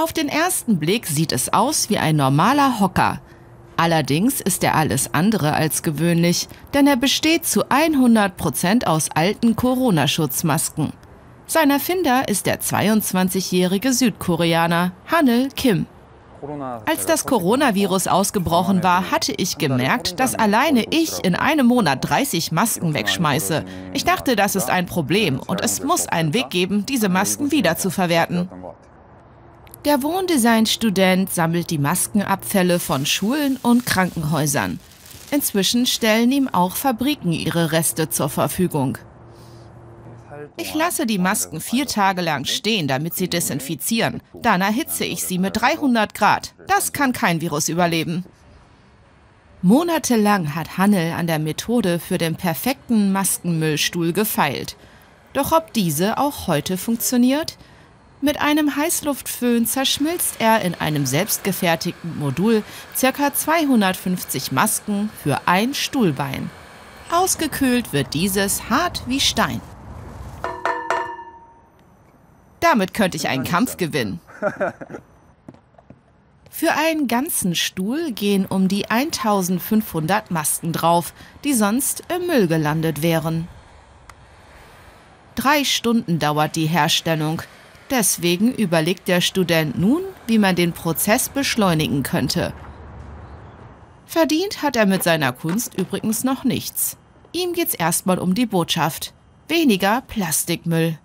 Auf den ersten Blick sieht es aus wie ein normaler Hocker. Allerdings ist er alles andere als gewöhnlich, denn er besteht zu 100 Prozent aus alten Corona-Schutzmasken. Sein Erfinder ist der 22-jährige Südkoreaner Hanel Kim. Als das Coronavirus ausgebrochen war, hatte ich gemerkt, dass alleine ich in einem Monat 30 Masken wegschmeiße. Ich dachte, das ist ein Problem und es muss einen Weg geben, diese Masken wiederzuverwerten. Der Wohndesign-Student sammelt die Maskenabfälle von Schulen und Krankenhäusern. Inzwischen stellen ihm auch Fabriken ihre Reste zur Verfügung. Ich lasse die Masken vier Tage lang stehen, damit sie desinfizieren. Dann erhitze ich sie mit 300 Grad. Das kann kein Virus überleben. Monatelang hat Hannel an der Methode für den perfekten Maskenmüllstuhl gefeilt. Doch ob diese auch heute funktioniert? Mit einem Heißluftföhn zerschmilzt er in einem selbstgefertigten Modul ca. 250 Masken für ein Stuhlbein. Ausgekühlt wird dieses hart wie Stein. Damit könnte ich einen Kampf gewinnen. Für einen ganzen Stuhl gehen um die 1500 Masken drauf, die sonst im Müll gelandet wären. Drei Stunden dauert die Herstellung. Deswegen überlegt der Student nun, wie man den Prozess beschleunigen könnte. Verdient hat er mit seiner Kunst übrigens noch nichts. Ihm geht's erstmal um die Botschaft. Weniger Plastikmüll.